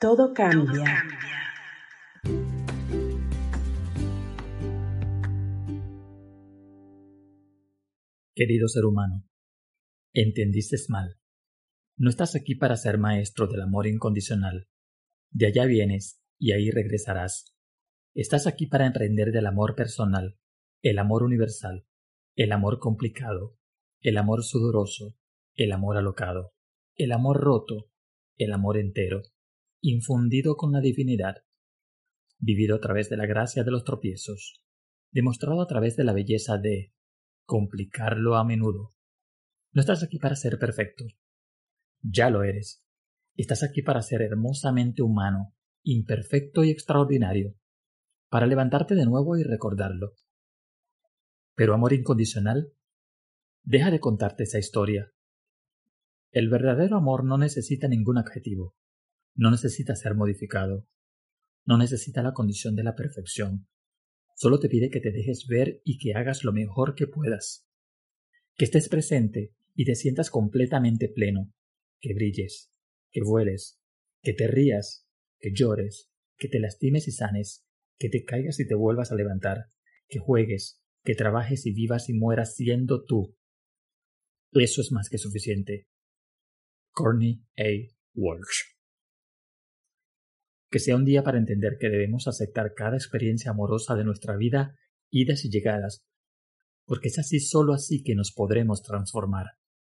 Todo cambia. Querido ser humano, entendiste mal. No estás aquí para ser maestro del amor incondicional. De allá vienes y ahí regresarás. Estás aquí para emprender del amor personal, el amor universal, el amor complicado, el amor sudoroso, el amor alocado, el amor roto, el amor entero, infundido con la divinidad, vivido a través de la gracia de los tropiezos, demostrado a través de la belleza de complicarlo a menudo. No estás aquí para ser perfecto. Ya lo eres. Estás aquí para ser hermosamente humano, imperfecto y extraordinario, para levantarte de nuevo y recordarlo. Pero amor incondicional, deja de contarte esa historia. El verdadero amor no necesita ningún adjetivo, no necesita ser modificado, no necesita la condición de la perfección, solo te pide que te dejes ver y que hagas lo mejor que puedas, que estés presente y te sientas completamente pleno, que brilles, que vueles, que te rías, que llores, que te lastimes y sanes, que te caigas y te vuelvas a levantar, que juegues, que trabajes y vivas y mueras siendo tú. Eso es más que suficiente. Courtney A. Walsh. Que sea un día para entender que debemos aceptar cada experiencia amorosa de nuestra vida, idas y llegadas, porque es así sólo así que nos podremos transformar.